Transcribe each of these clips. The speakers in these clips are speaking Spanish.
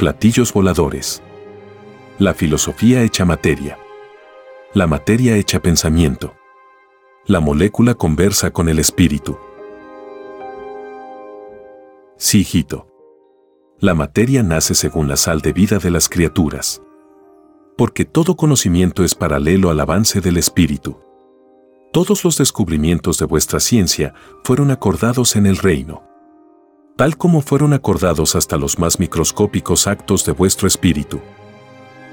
Platillos voladores. La filosofía hecha materia. La materia hecha pensamiento. La molécula conversa con el espíritu. Sí, hijito. La materia nace según la sal de vida de las criaturas. Porque todo conocimiento es paralelo al avance del espíritu. Todos los descubrimientos de vuestra ciencia fueron acordados en el reino tal como fueron acordados hasta los más microscópicos actos de vuestro espíritu.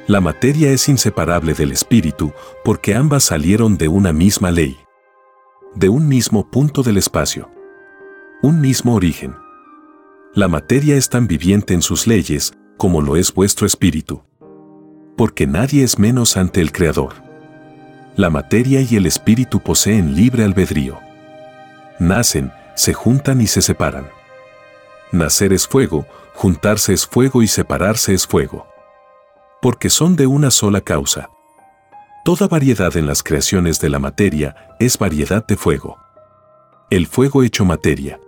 La materia es inseparable del espíritu porque ambas salieron de una misma ley, de un mismo punto del espacio, un mismo origen. La materia es tan viviente en sus leyes como lo es vuestro espíritu, porque nadie es menos ante el Creador. La materia y el espíritu poseen libre albedrío. Nacen, se juntan y se separan. Nacer es fuego, juntarse es fuego y separarse es fuego. Porque son de una sola causa. Toda variedad en las creaciones de la materia es variedad de fuego. El fuego hecho materia.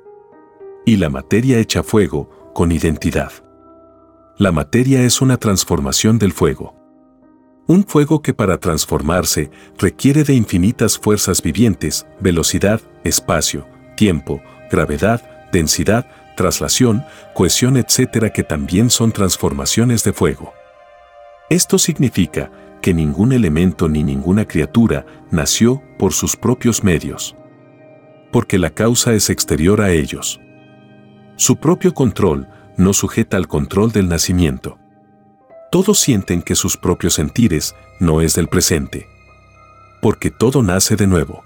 Y la materia hecha fuego, con identidad. La materia es una transformación del fuego. Un fuego que para transformarse requiere de infinitas fuerzas vivientes, velocidad, espacio, tiempo, gravedad, densidad, traslación, cohesión, etcétera, que también son transformaciones de fuego. Esto significa que ningún elemento ni ninguna criatura nació por sus propios medios. Porque la causa es exterior a ellos. Su propio control no sujeta al control del nacimiento. Todos sienten que sus propios sentires no es del presente. Porque todo nace de nuevo.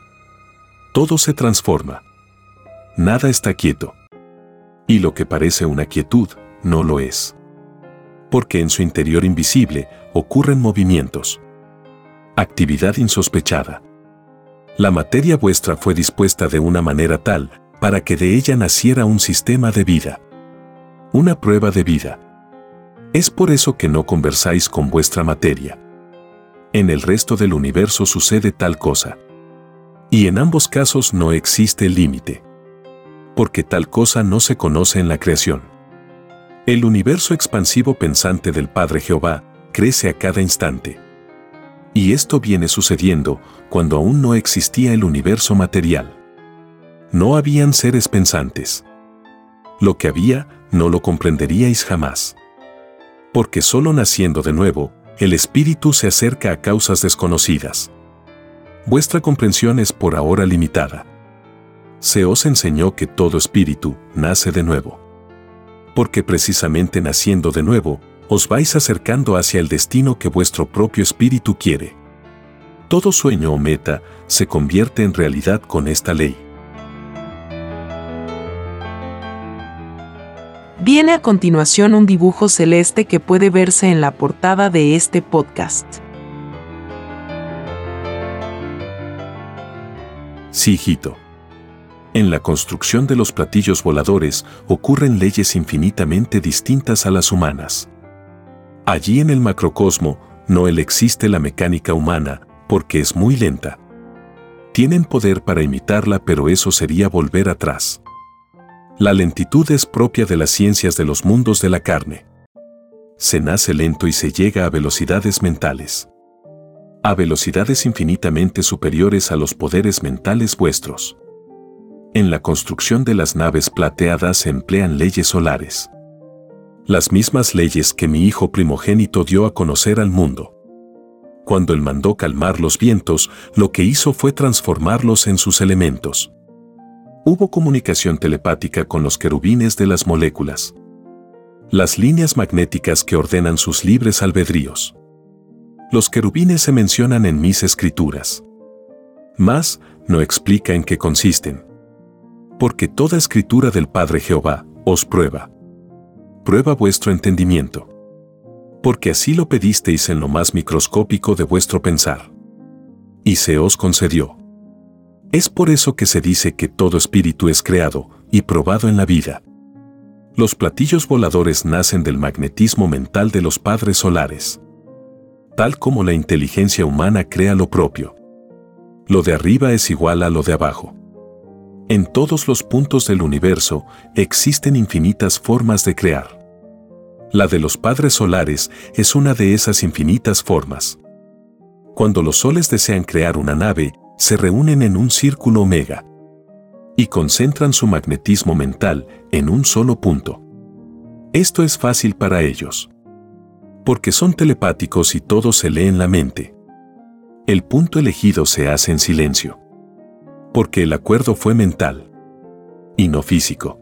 Todo se transforma. Nada está quieto. Y lo que parece una quietud, no lo es. Porque en su interior invisible ocurren movimientos. Actividad insospechada. La materia vuestra fue dispuesta de una manera tal para que de ella naciera un sistema de vida. Una prueba de vida. Es por eso que no conversáis con vuestra materia. En el resto del universo sucede tal cosa. Y en ambos casos no existe límite porque tal cosa no se conoce en la creación. El universo expansivo pensante del Padre Jehová crece a cada instante. Y esto viene sucediendo cuando aún no existía el universo material. No habían seres pensantes. Lo que había no lo comprenderíais jamás. Porque solo naciendo de nuevo, el espíritu se acerca a causas desconocidas. Vuestra comprensión es por ahora limitada se os enseñó que todo espíritu nace de nuevo. Porque precisamente naciendo de nuevo, os vais acercando hacia el destino que vuestro propio espíritu quiere. Todo sueño o meta se convierte en realidad con esta ley. Viene a continuación un dibujo celeste que puede verse en la portada de este podcast. Sí, hijito. En la construcción de los platillos voladores ocurren leyes infinitamente distintas a las humanas. Allí en el macrocosmo no el existe la mecánica humana, porque es muy lenta. Tienen poder para imitarla, pero eso sería volver atrás. La lentitud es propia de las ciencias de los mundos de la carne. Se nace lento y se llega a velocidades mentales. A velocidades infinitamente superiores a los poderes mentales vuestros. En la construcción de las naves plateadas se emplean leyes solares. Las mismas leyes que mi hijo primogénito dio a conocer al mundo. Cuando él mandó calmar los vientos, lo que hizo fue transformarlos en sus elementos. Hubo comunicación telepática con los querubines de las moléculas. Las líneas magnéticas que ordenan sus libres albedríos. Los querubines se mencionan en mis escrituras. Más, no explica en qué consisten. Porque toda escritura del Padre Jehová os prueba. Prueba vuestro entendimiento. Porque así lo pedisteis en lo más microscópico de vuestro pensar. Y se os concedió. Es por eso que se dice que todo espíritu es creado y probado en la vida. Los platillos voladores nacen del magnetismo mental de los padres solares. Tal como la inteligencia humana crea lo propio. Lo de arriba es igual a lo de abajo. En todos los puntos del universo existen infinitas formas de crear. La de los padres solares es una de esas infinitas formas. Cuando los soles desean crear una nave, se reúnen en un círculo omega y concentran su magnetismo mental en un solo punto. Esto es fácil para ellos. Porque son telepáticos y todo se lee en la mente. El punto elegido se hace en silencio. Porque el acuerdo fue mental y no físico.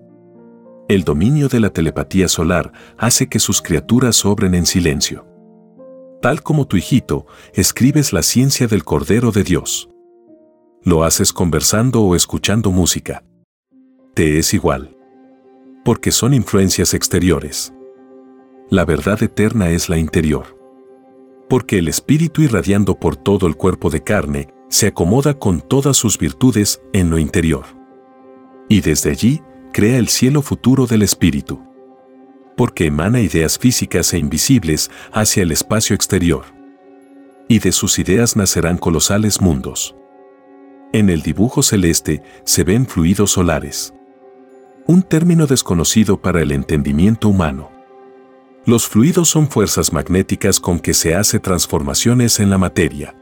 El dominio de la telepatía solar hace que sus criaturas obren en silencio. Tal como tu hijito, escribes la ciencia del Cordero de Dios. Lo haces conversando o escuchando música. Te es igual. Porque son influencias exteriores. La verdad eterna es la interior. Porque el espíritu irradiando por todo el cuerpo de carne se acomoda con todas sus virtudes en lo interior. Y desde allí crea el cielo futuro del espíritu. Porque emana ideas físicas e invisibles hacia el espacio exterior. Y de sus ideas nacerán colosales mundos. En el dibujo celeste se ven fluidos solares. Un término desconocido para el entendimiento humano. Los fluidos son fuerzas magnéticas con que se hace transformaciones en la materia.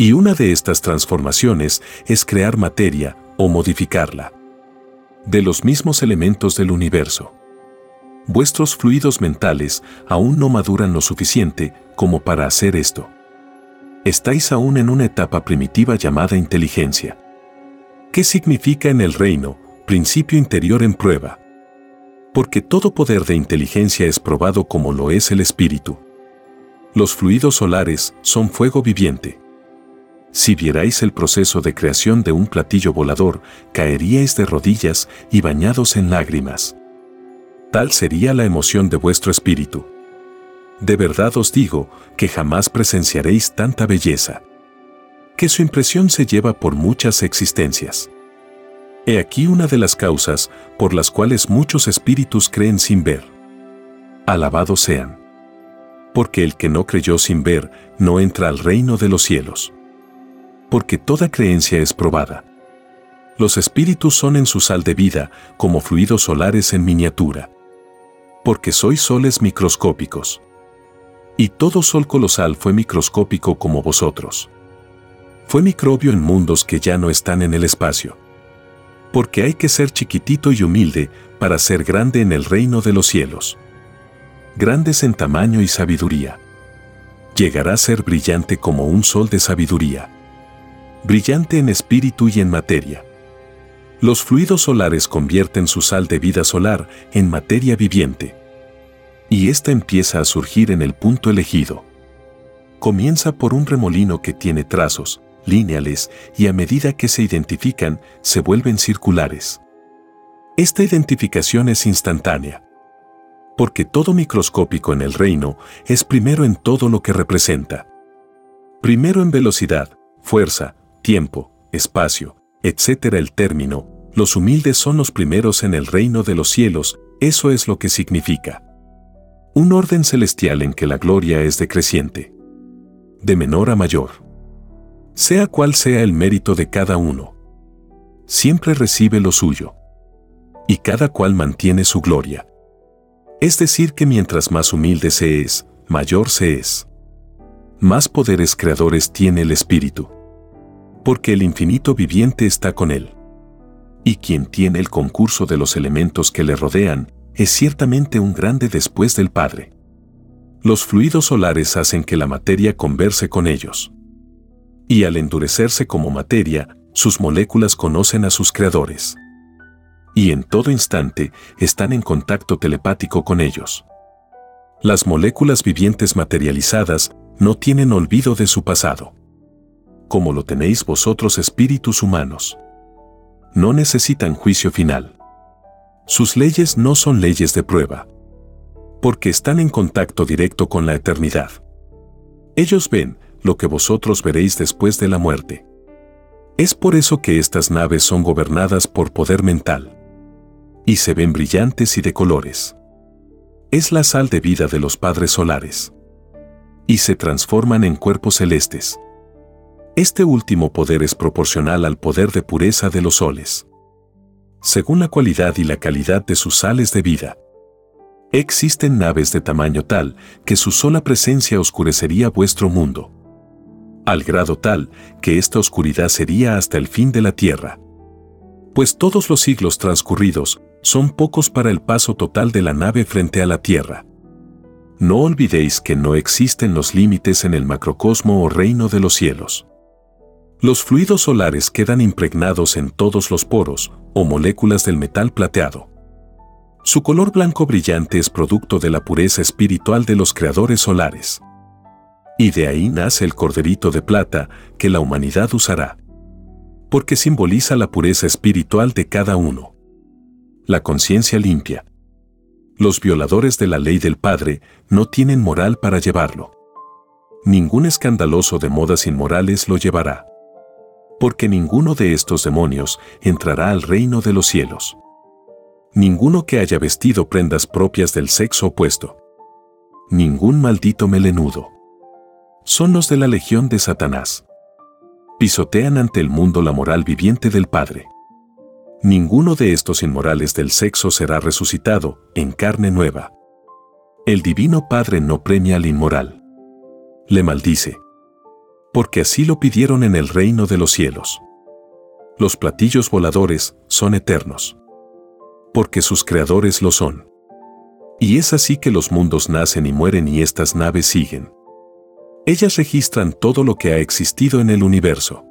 Y una de estas transformaciones es crear materia o modificarla. De los mismos elementos del universo. Vuestros fluidos mentales aún no maduran lo suficiente como para hacer esto estáis aún en una etapa primitiva llamada inteligencia. ¿Qué significa en el reino, principio interior en prueba? Porque todo poder de inteligencia es probado como lo es el espíritu. Los fluidos solares son fuego viviente. Si vierais el proceso de creación de un platillo volador, caeríais de rodillas y bañados en lágrimas. Tal sería la emoción de vuestro espíritu. De verdad os digo que jamás presenciaréis tanta belleza. Que su impresión se lleva por muchas existencias. He aquí una de las causas por las cuales muchos espíritus creen sin ver. Alabados sean. Porque el que no creyó sin ver no entra al reino de los cielos. Porque toda creencia es probada. Los espíritus son en su sal de vida como fluidos solares en miniatura. Porque sois soles microscópicos y todo sol colosal fue microscópico como vosotros. Fue microbio en mundos que ya no están en el espacio. Porque hay que ser chiquitito y humilde para ser grande en el reino de los cielos. Grandes en tamaño y sabiduría. Llegará a ser brillante como un sol de sabiduría. Brillante en espíritu y en materia. Los fluidos solares convierten su sal de vida solar en materia viviente y ésta empieza a surgir en el punto elegido. Comienza por un remolino que tiene trazos, lineales, y a medida que se identifican, se vuelven circulares. Esta identificación es instantánea. Porque todo microscópico en el reino es primero en todo lo que representa. Primero en velocidad, fuerza, tiempo, espacio, etc. El término, los humildes son los primeros en el reino de los cielos, eso es lo que significa. Un orden celestial en que la gloria es decreciente. De menor a mayor. Sea cual sea el mérito de cada uno. Siempre recibe lo suyo. Y cada cual mantiene su gloria. Es decir, que mientras más humilde se es, mayor se es. Más poderes creadores tiene el Espíritu. Porque el infinito viviente está con él. Y quien tiene el concurso de los elementos que le rodean, es ciertamente un grande después del Padre. Los fluidos solares hacen que la materia converse con ellos. Y al endurecerse como materia, sus moléculas conocen a sus creadores. Y en todo instante están en contacto telepático con ellos. Las moléculas vivientes materializadas no tienen olvido de su pasado. Como lo tenéis vosotros espíritus humanos. No necesitan juicio final. Sus leyes no son leyes de prueba. Porque están en contacto directo con la eternidad. Ellos ven lo que vosotros veréis después de la muerte. Es por eso que estas naves son gobernadas por poder mental. Y se ven brillantes y de colores es la sal de vida de los padres solares. Y se transforman en cuerpos celestes. Este último poder es proporcional al poder de pureza de los soles. Según la cualidad y la calidad de sus sales de vida. Existen naves de tamaño tal que su sola presencia oscurecería vuestro mundo. Al grado tal que esta oscuridad sería hasta el fin de la tierra. Pues todos los siglos transcurridos son pocos para el paso total de la nave frente a la Tierra. No olvidéis que no existen los límites en el macrocosmo o reino de los cielos. Los fluidos solares quedan impregnados en todos los poros o moléculas del metal plateado. Su color blanco brillante es producto de la pureza espiritual de los creadores solares. Y de ahí nace el corderito de plata que la humanidad usará. Porque simboliza la pureza espiritual de cada uno la conciencia limpia. Los violadores de la ley del Padre no tienen moral para llevarlo. Ningún escandaloso de modas inmorales lo llevará. Porque ninguno de estos demonios entrará al reino de los cielos. Ninguno que haya vestido prendas propias del sexo opuesto. Ningún maldito melenudo. Son los de la legión de Satanás. Pisotean ante el mundo la moral viviente del Padre. Ninguno de estos inmorales del sexo será resucitado en carne nueva. El Divino Padre no premia al inmoral. Le maldice. Porque así lo pidieron en el reino de los cielos. Los platillos voladores son eternos. Porque sus creadores lo son. Y es así que los mundos nacen y mueren y estas naves siguen. Ellas registran todo lo que ha existido en el universo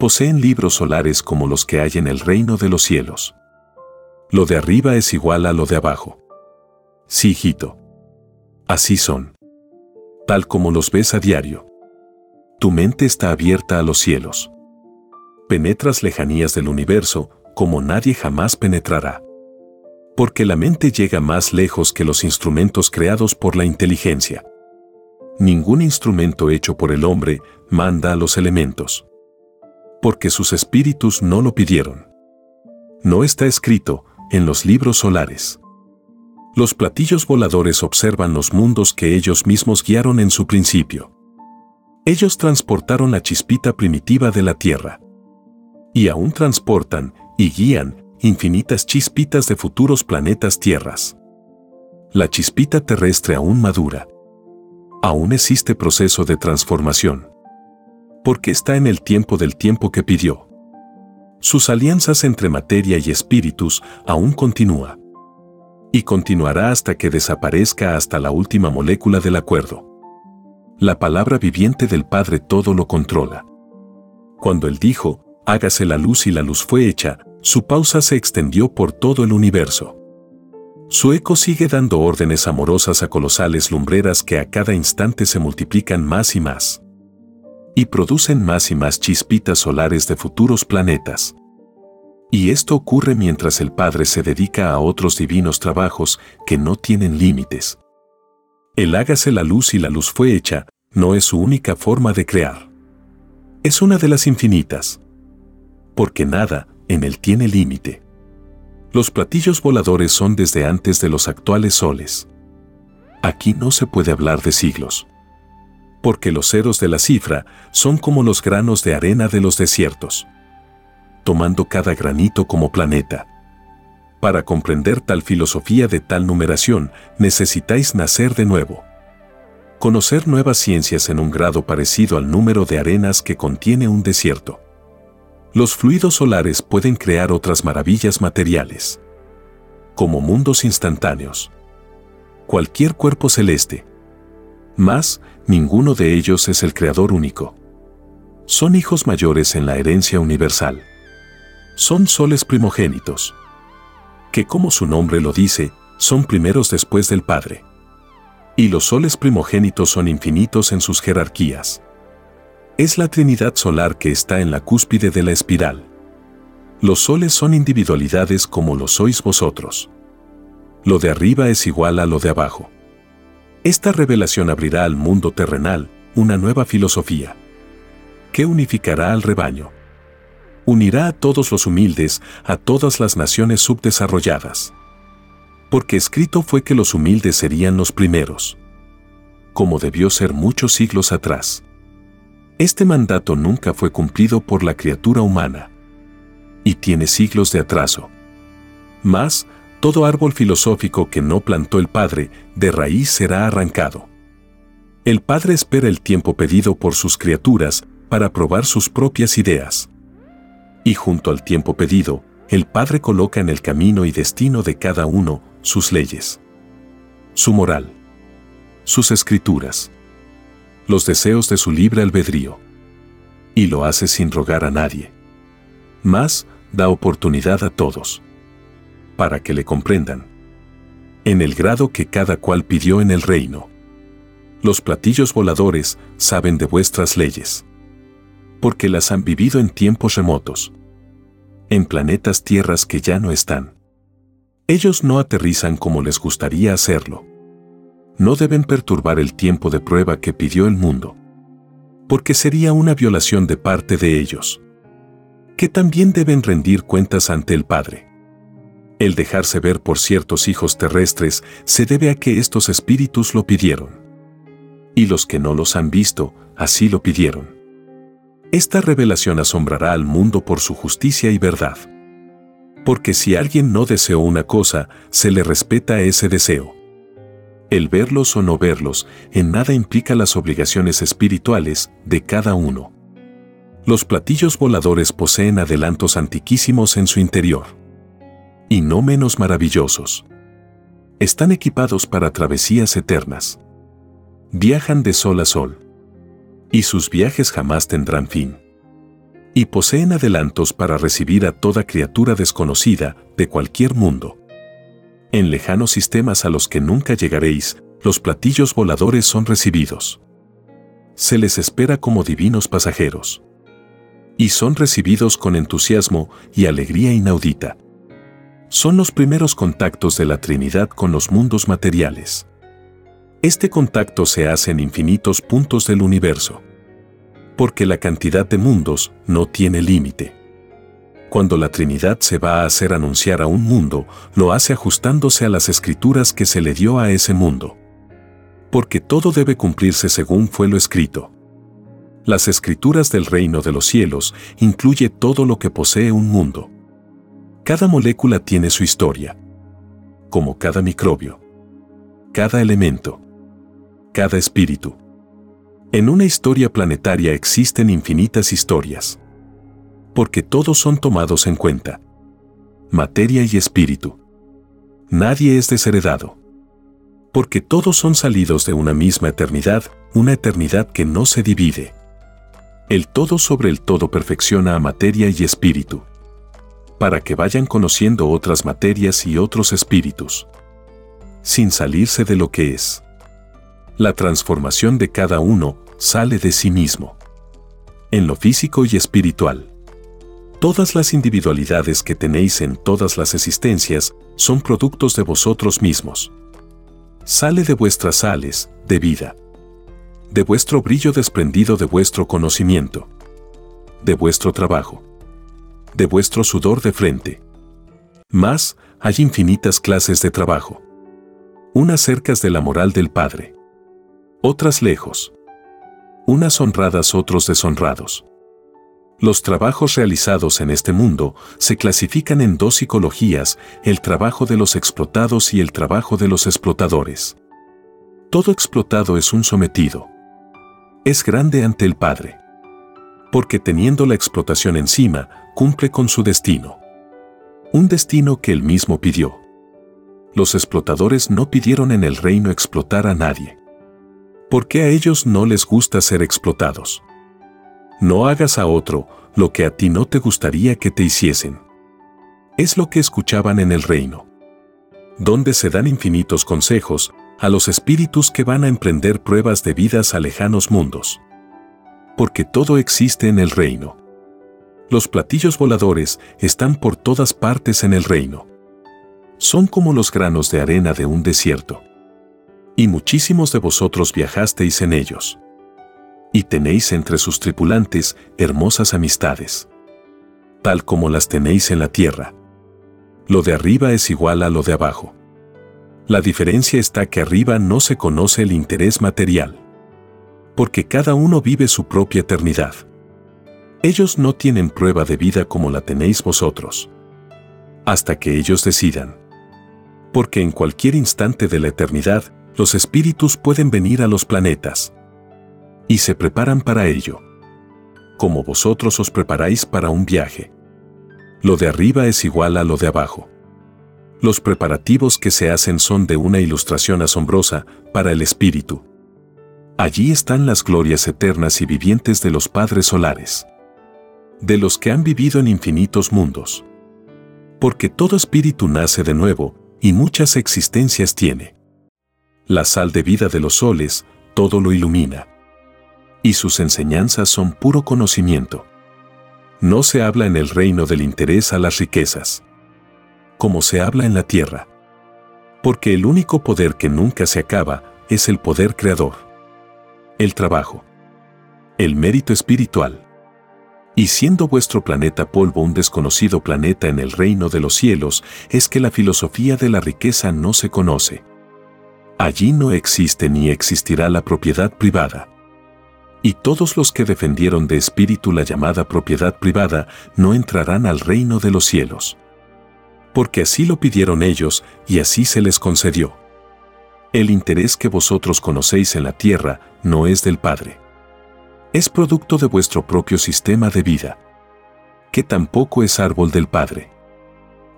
poseen libros solares como los que hay en el reino de los cielos. Lo de arriba es igual a lo de abajo. Sí, hijito. Así son. Tal como los ves a diario. Tu mente está abierta a los cielos. Penetras lejanías del universo como nadie jamás penetrará. Porque la mente llega más lejos que los instrumentos creados por la inteligencia. Ningún instrumento hecho por el hombre manda a los elementos porque sus espíritus no lo pidieron. No está escrito en los libros solares. Los platillos voladores observan los mundos que ellos mismos guiaron en su principio. Ellos transportaron la chispita primitiva de la Tierra. Y aún transportan y guían infinitas chispitas de futuros planetas tierras. La chispita terrestre aún madura. Aún existe proceso de transformación porque está en el tiempo del tiempo que pidió. Sus alianzas entre materia y espíritus aún continúa. Y continuará hasta que desaparezca hasta la última molécula del acuerdo. La palabra viviente del Padre todo lo controla. Cuando Él dijo, hágase la luz y la luz fue hecha, su pausa se extendió por todo el universo. Su eco sigue dando órdenes amorosas a colosales lumbreras que a cada instante se multiplican más y más y producen más y más chispitas solares de futuros planetas. Y esto ocurre mientras el Padre se dedica a otros divinos trabajos que no tienen límites. El hágase la luz y la luz fue hecha no es su única forma de crear. Es una de las infinitas. Porque nada en él tiene límite. Los platillos voladores son desde antes de los actuales soles. Aquí no se puede hablar de siglos porque los ceros de la cifra son como los granos de arena de los desiertos, tomando cada granito como planeta. Para comprender tal filosofía de tal numeración, necesitáis nacer de nuevo. Conocer nuevas ciencias en un grado parecido al número de arenas que contiene un desierto. Los fluidos solares pueden crear otras maravillas materiales, como mundos instantáneos. Cualquier cuerpo celeste, Mas, ninguno de ellos es el Creador único. Son hijos mayores en la herencia universal. Son soles primogénitos. Que como su nombre lo dice, son primeros después del Padre. Y los soles primogénitos son infinitos en sus jerarquías. Es la Trinidad solar que está en la cúspide de la espiral. Los soles son individualidades como lo sois vosotros. Lo de arriba es igual a lo de abajo. Esta revelación abrirá al mundo terrenal una nueva filosofía que unificará al rebaño. Unirá a todos los humildes, a todas las naciones subdesarrolladas. Porque escrito fue que los humildes serían los primeros. Como debió ser muchos siglos atrás. Este mandato nunca fue cumplido por la criatura humana. Y tiene siglos de atraso. Mas, todo árbol filosófico que no plantó el Padre, de raíz será arrancado. El Padre espera el tiempo pedido por sus criaturas para probar sus propias ideas. Y junto al tiempo pedido, el Padre coloca en el camino y destino de cada uno sus leyes, su moral, sus escrituras los deseos de su libre albedrío. Y lo hace sin rogar a nadie. Más, da oportunidad a todos. Para que le comprendan. En el grado que cada cual pidió en el reino. Los platillos voladores saben de vuestras leyes. Porque las han vivido en tiempos remotos. En planetas tierras que ya no están. Ellos no aterrizan como les gustaría hacerlo no deben perturbar el tiempo de prueba que pidió el mundo. Porque sería una violación de parte de ellos. Que también deben rendir cuentas ante el Padre. El dejarse ver por ciertos hijos terrestres se debe a que estos espíritus lo pidieron. Y los que no los han visto, así lo pidieron. Esta revelación asombrará al mundo por su justicia y verdad. Porque si alguien no deseó una cosa, se le respeta ese deseo. El verlos o no verlos en nada implica las obligaciones espirituales de cada uno. Los platillos voladores poseen adelantos antiquísimos en su interior. Y no menos maravillosos. Están equipados para travesías eternas. Viajan de sol a sol. Y sus viajes jamás tendrán fin. Y poseen adelantos para recibir a toda criatura desconocida de cualquier mundo. En lejanos sistemas a los que nunca llegaréis, los platillos voladores son recibidos. Se les espera como divinos pasajeros. Y son recibidos con entusiasmo y alegría inaudita. Son los primeros contactos de la Trinidad con los mundos materiales. Este contacto se hace en infinitos puntos del universo. Porque la cantidad de mundos no tiene límite. Cuando la Trinidad se va a hacer anunciar a un mundo, lo hace ajustándose a las escrituras que se le dio a ese mundo. Porque todo debe cumplirse según fue lo escrito. Las escrituras del reino de los cielos incluye todo lo que posee un mundo. Cada molécula tiene su historia. Como cada microbio. Cada elemento. Cada espíritu. En una historia planetaria existen infinitas historias porque todos son tomados en cuenta. Materia y espíritu. Nadie es desheredado. Porque todos son salidos de una misma eternidad, una eternidad que no se divide. El todo sobre el todo perfecciona a materia y espíritu. Para que vayan conociendo otras materias y otros espíritus. Sin salirse de lo que es. La transformación de cada uno sale de sí mismo. En lo físico y espiritual. Todas las individualidades que tenéis en todas las existencias son productos de vosotros mismos. Sale de vuestras sales, de vida. De vuestro brillo desprendido de vuestro conocimiento. De vuestro trabajo. De vuestro sudor de frente. Más, hay infinitas clases de trabajo. Unas cercas de la moral del Padre. Otras lejos. Unas honradas, otros deshonrados. Los trabajos realizados en este mundo se clasifican en dos psicologías, el trabajo de los explotados y el trabajo de los explotadores. Todo explotado es un sometido. Es grande ante el Padre. Porque teniendo la explotación encima, cumple con su destino. Un destino que él mismo pidió. Los explotadores no pidieron en el reino explotar a nadie. Porque a ellos no les gusta ser explotados. No hagas a otro lo que a ti no te gustaría que te hiciesen. Es lo que escuchaban en el reino. Donde se dan infinitos consejos a los espíritus que van a emprender pruebas de vidas a lejanos mundos. Porque todo existe en el reino. Los platillos voladores están por todas partes en el reino. Son como los granos de arena de un desierto. Y muchísimos de vosotros viajasteis en ellos y tenéis entre sus tripulantes hermosas amistades, tal como las tenéis en la tierra. Lo de arriba es igual a lo de abajo. La diferencia está que arriba no se conoce el interés material, porque cada uno vive su propia eternidad. Ellos no tienen prueba de vida como la tenéis vosotros, hasta que ellos decidan. Porque en cualquier instante de la eternidad, los espíritus pueden venir a los planetas, y se preparan para ello. Como vosotros os preparáis para un viaje. Lo de arriba es igual a lo de abajo. Los preparativos que se hacen son de una ilustración asombrosa para el espíritu. Allí están las glorias eternas y vivientes de los padres solares. De los que han vivido en infinitos mundos. Porque todo espíritu nace de nuevo y muchas existencias tiene. La sal de vida de los soles todo lo ilumina y sus enseñanzas son puro conocimiento. No se habla en el reino del interés a las riquezas, como se habla en la tierra. Porque el único poder que nunca se acaba es el poder creador. El trabajo. El mérito espiritual. Y siendo vuestro planeta polvo un desconocido planeta en el reino de los cielos, es que la filosofía de la riqueza no se conoce. Allí no existe ni existirá la propiedad privada y todos los que defendieron de espíritu la llamada propiedad privada no entrarán al reino de los cielos. Porque así lo pidieron ellos y así se les concedió. El interés que vosotros conocéis en la tierra no es del Padre. Es producto de vuestro propio sistema de vida, que tampoco es árbol del Padre.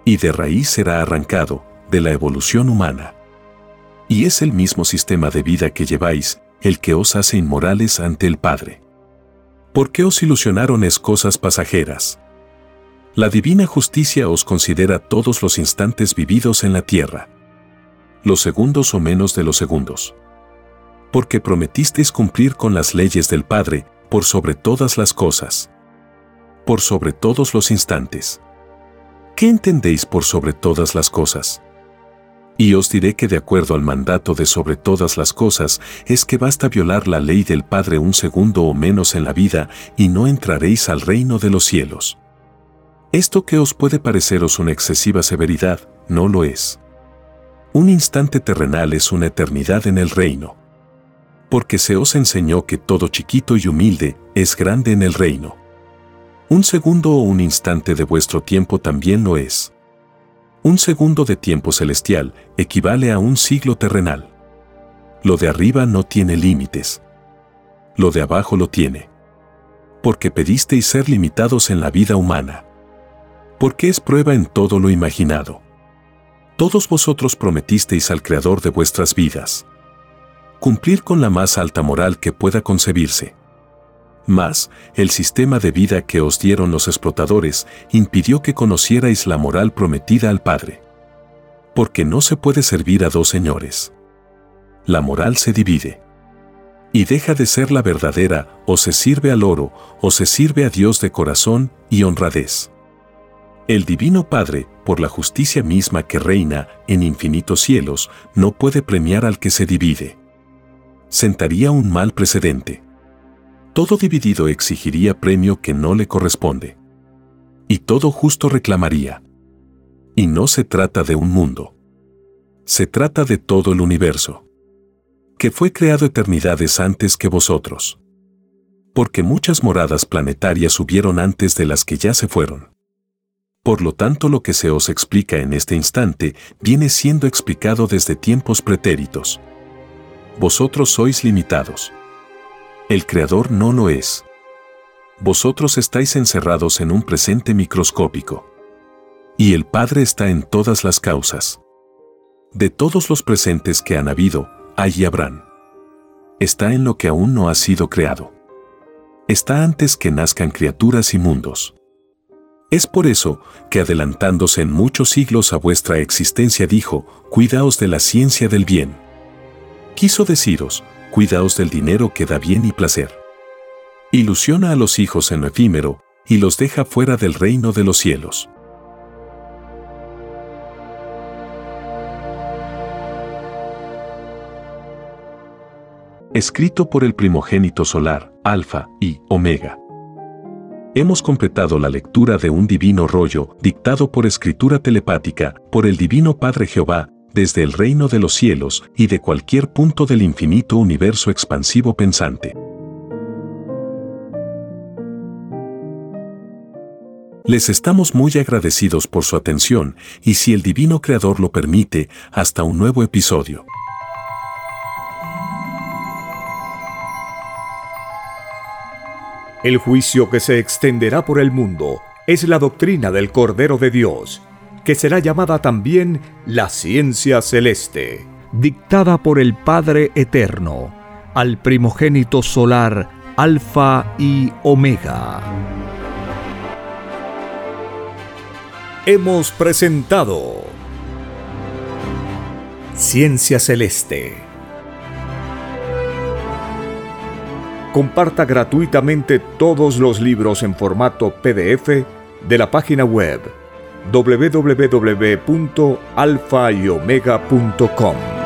Y de raíz será arrancado de la evolución humana. Y es el mismo sistema de vida que lleváis, el que os hace inmorales ante el Padre. ¿Por qué os ilusionaron es cosas pasajeras? La divina justicia os considera todos los instantes vividos en la tierra, los segundos o menos de los segundos. Porque prometisteis cumplir con las leyes del Padre por sobre todas las cosas, por sobre todos los instantes. ¿Qué entendéis por sobre todas las cosas? Y os diré que de acuerdo al mandato de sobre todas las cosas, es que basta violar la ley del Padre un segundo o menos en la vida y no entraréis al reino de los cielos. Esto que os puede pareceros una excesiva severidad, no lo es. Un instante terrenal es una eternidad en el reino. Porque se os enseñó que todo chiquito y humilde es grande en el reino. Un segundo o un instante de vuestro tiempo también lo es. Un segundo de tiempo celestial equivale a un siglo terrenal. Lo de arriba no tiene límites. Lo de abajo lo tiene. Porque pedisteis ser limitados en la vida humana. Porque es prueba en todo lo imaginado. Todos vosotros prometisteis al Creador de vuestras vidas. Cumplir con la más alta moral que pueda concebirse mas, el sistema de vida que os dieron los explotadores impidió que conocierais la moral prometida al Padre. Porque no se puede servir a dos señores. La moral se divide. Y deja de ser la verdadera, o se sirve al oro, o se sirve a Dios de corazón y honradez. El Divino Padre, por la justicia misma que reina en infinitos cielos, no puede premiar al que se divide. Sentaría un mal precedente. Todo dividido exigiría premio que no le corresponde. Y todo justo reclamaría. Y no se trata de un mundo. Se trata de todo el universo. Que fue creado eternidades antes que vosotros. Porque muchas moradas planetarias subieron antes de las que ya se fueron. Por lo tanto, lo que se os explica en este instante viene siendo explicado desde tiempos pretéritos. Vosotros sois limitados el Creador no lo es. Vosotros estáis encerrados en un presente microscópico. Y el Padre está en todas las causas. De todos los presentes que han habido, hay y habrán. está en lo que aún no ha sido creado. Está antes que nazcan criaturas y mundos. Es por eso que adelantándose en muchos siglos a vuestra existencia dijo, cuidaos de la ciencia del bien. Quiso deciros, cuidaos del dinero que da bien y placer. Ilusiona a los hijos en lo efímero y los deja fuera del reino de los cielos. escrito por el primogénito solar, Alfa y Omega. Hemos completado la lectura de un divino rollo, dictado por escritura telepática, por el Divino Padre Jehová, desde el reino de los cielos y de cualquier punto del infinito universo expansivo pensante. Les estamos muy agradecidos por su atención y si el Divino Creador lo permite, hasta un nuevo episodio. El juicio que se extenderá por el mundo es la doctrina del Cordero de Dios, que será llamada también la ciencia celeste, dictada por el Padre Eterno, al primogénito solar Alfa y Omega. Hemos presentado Ciencia Celeste comparta gratuitamente todos los libros en formato PDF de la página web www.alfayomega.com.